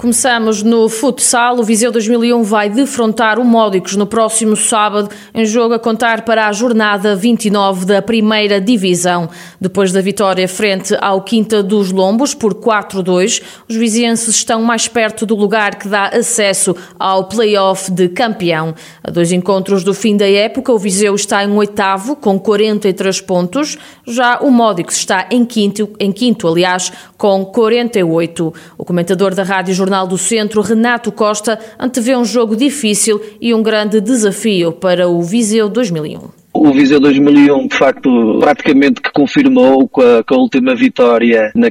Começamos no futsal. O Viseu 2001 vai defrontar o Módicos no próximo sábado, em jogo a contar para a jornada 29 da primeira divisão. Depois da vitória frente ao Quinta dos Lombos por 4-2, os vizienses estão mais perto do lugar que dá acesso ao play-off de campeão. A dois encontros do fim da época, o Viseu está em oitavo com 43 pontos, já o Módicos está em quinto, em quinto aliás, com 48. O comentador da Rádio Jornal Jornal do Centro, Renato Costa, antevê um jogo difícil e um grande desafio para o Viseu 2001. O Viseu 2001, de facto, praticamente que confirmou com a, com a última vitória na,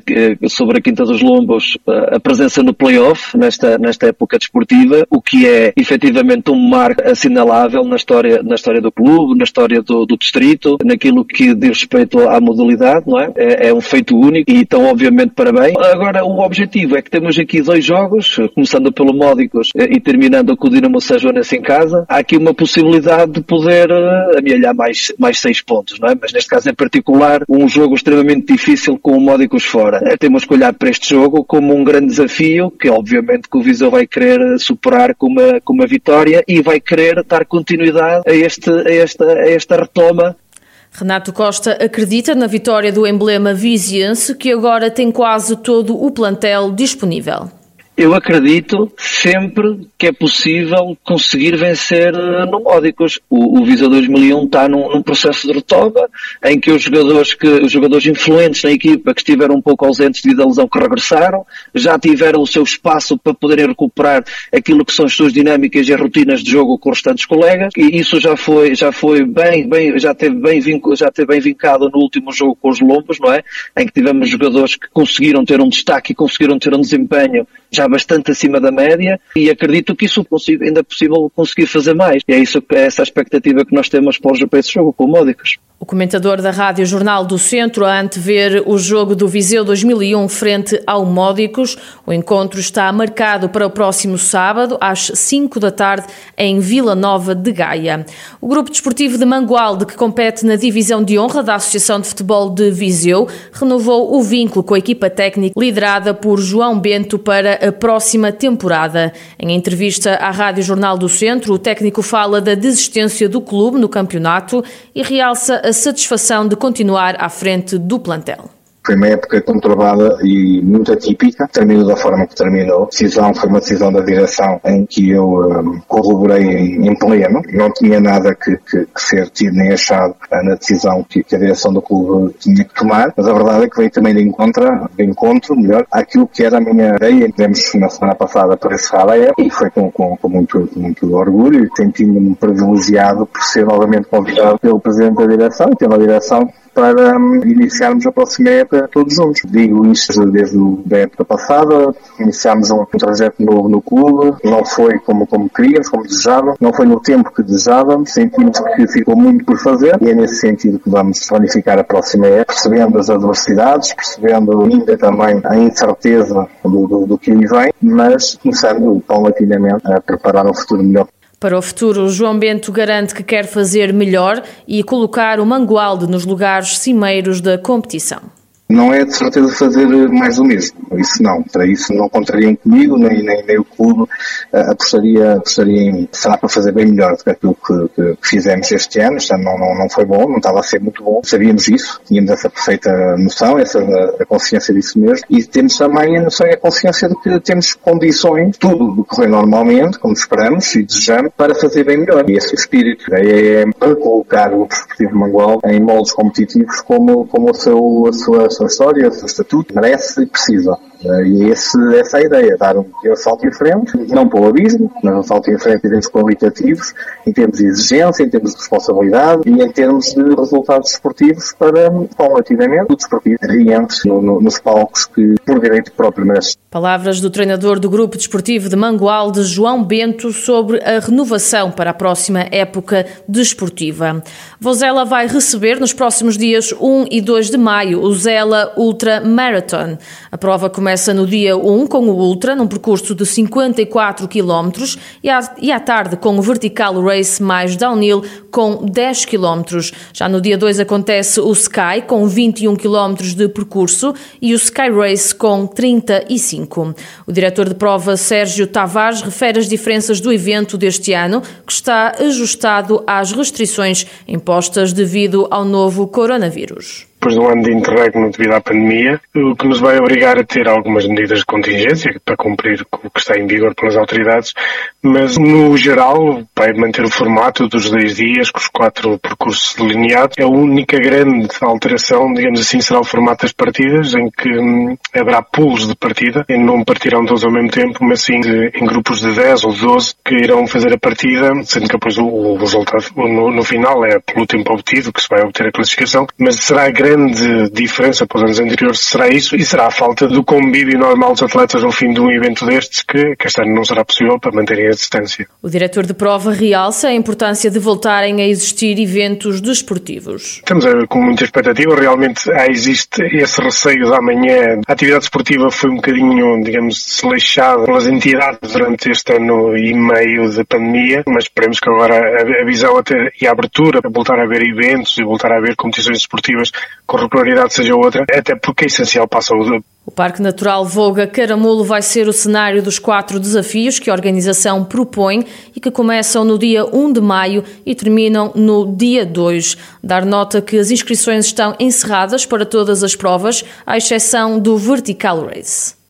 sobre a Quinta dos Lombos a presença no play-off nesta, nesta época desportiva, o que é efetivamente um marco assinalável na história, na história do clube, na história do, do distrito, naquilo que diz respeito à modalidade, não é? é? é? um feito único e então, obviamente, parabéns. Agora, o objetivo é que temos aqui dois jogos, começando pelo Módicos e terminando com o Dinamo Sajones em casa. Há aqui uma possibilidade de poder eh, amealhar mais, mais seis pontos, não é? Mas neste caso em particular, um jogo extremamente difícil com o Módicos fora. É, temos que olhar para este jogo como um grande desafio, que obviamente que o Viseu vai querer superar com uma, com uma vitória e vai querer dar continuidade a, este, a, esta, a esta retoma Renato Costa acredita na vitória do emblema viziense, que agora tem quase todo o plantel disponível. Eu acredito sempre que é possível conseguir vencer eh, no Módicos. O, o Visa 2001 está num, num, processo de retoma em que os jogadores que os jogadores influentes na equipa que estiveram um pouco ausentes devido à lesão que regressaram já tiveram o seu espaço para poderem recuperar aquilo que são as suas dinâmicas e as rotinas de jogo com os restantes colegas e isso já foi já foi bem bem já teve bem já teve bem vincado no último jogo com os Lombos, não é? Em que tivemos jogadores que conseguiram ter um destaque e conseguiram ter um desempenho já bastante acima da média e acredito que isso ainda é possível conseguir fazer mais. E é isso, é essa a expectativa que nós temos para, para esse jogo com o Módicos. O comentador da Rádio Jornal do Centro a antever o jogo do Viseu 2001 frente ao Módicos. O encontro está marcado para o próximo sábado, às 5 da tarde, em Vila Nova de Gaia. O grupo desportivo de Mangualde, que compete na divisão de honra da Associação de Futebol de Viseu, renovou o vínculo com a equipa técnica liderada por João Bento para a próxima temporada. Em entrevista à Rádio Jornal do Centro, o técnico fala da desistência do clube no campeonato e realça a satisfação de continuar à frente do plantel. Foi uma época conturbada e muito atípica. Terminou da forma que terminou. A decisão foi uma decisão da direção em que eu um, corroborei em, em, pleno. Não tinha nada que, que, que ser tido nem achado uh, na decisão que, que, a direção do clube tinha que tomar. Mas a verdade é que veio também de encontro, de encontro melhor, àquilo que era a minha ideia. Tivemos na semana passada para encerrar a época e foi com, com, com muito, com muito orgulho e sentindo-me privilegiado por ser novamente convidado pelo Presidente da Direção e pela direção para iniciarmos a próxima época todos juntos. Digo isto desde a época passada, iniciámos um, trajeto novo no clube, não foi como, como queríamos, como desejávamos, não foi no tempo que desejávamos, sentimos que ficou muito por fazer. E é nesse sentido que vamos planificar a próxima época, percebendo as adversidades, percebendo ainda também a incerteza do, do, do que vem, mas começando paulatinamente a preparar um futuro melhor para o futuro, João Bento garante que quer fazer melhor e colocar o Mangualde nos lugares cimeiros da competição não é de certeza fazer mais do mesmo. Isso não. Para isso não contariam comigo, nem, nem, nem o clube uh, apostaria, apostaria em será para fazer bem melhor do que aquilo que, que, fizemos este ano. Este ano não, não, não foi bom, não estava a ser muito bom. Sabíamos isso, tínhamos essa perfeita noção, essa a consciência disso mesmo. E temos também a noção e a consciência de que temos condições, tudo decorrer normalmente, como esperamos e desejamos, para fazer bem melhor. E esse espírito. É, para colocar o Desportivo Mangual em moldes competitivos como, como o seu, a sua história, o seu estatuto, merece e precisa. Eh, e esse, essa é a ideia, dar um salto em frente, não para o abismo, mas um salto em frente em termos qualitativos, em termos de exigência, em termos de responsabilidade e em termos de resultados esportivos para, paulatinamente, o desportivo entre no, no, nos palcos que, por direito próprio, merece. Palavras do treinador do Grupo Desportivo de Mangualde, João Bento, sobre a renovação para a próxima época desportiva. Vozela vai receber nos próximos dias 1 e 2 de maio o Zela Ultra Marathon. A prova começa começa no dia 1 com o Ultra, num percurso de 54 km, e à, e à tarde com o Vertical Race mais Downhill com 10 km. Já no dia 2 acontece o Sky com 21 km de percurso e o Sky Race com 35. O diretor de prova Sérgio Tavares refere as diferenças do evento deste ano, que está ajustado às restrições impostas devido ao novo coronavírus depois de um ano de interregno devido à pandemia, o que nos vai obrigar a ter algumas medidas de contingência para cumprir com o que está em vigor pelas autoridades, mas no geral vai manter o formato dos 10 dias, com os quatro percursos delineados. A única grande alteração, digamos assim, será o formato das partidas, em que hum, haverá pools de partida, e não partirão todos ao mesmo tempo, mas sim em grupos de 10 ou 12 que irão fazer a partida, sendo que depois o, resultado no, no, final é pelo tempo obtido que se vai obter a classificação, mas será grande diferença para os anos anteriores será isso e será a falta do convívio normal dos atletas no fim de um evento destes que, que este ano não será possível para manterem a distância. O diretor de prova realça a importância de voltarem a existir eventos desportivos. Estamos com muita expectativa, realmente há, existe esse receio de amanhã. A atividade esportiva foi um bocadinho, digamos, desleixada pelas entidades durante este ano e meio de pandemia, mas esperemos que agora a, a visão até, e a abertura a voltar a haver eventos e voltar a haver competições esportivas com regularidade seja outra, até porque é essencial para a saúde. O Parque Natural Voga Caramulo vai ser o cenário dos quatro desafios que a organização propõe e que começam no dia 1 de maio e terminam no dia 2. Dar nota que as inscrições estão encerradas para todas as provas, à exceção do Vertical Race.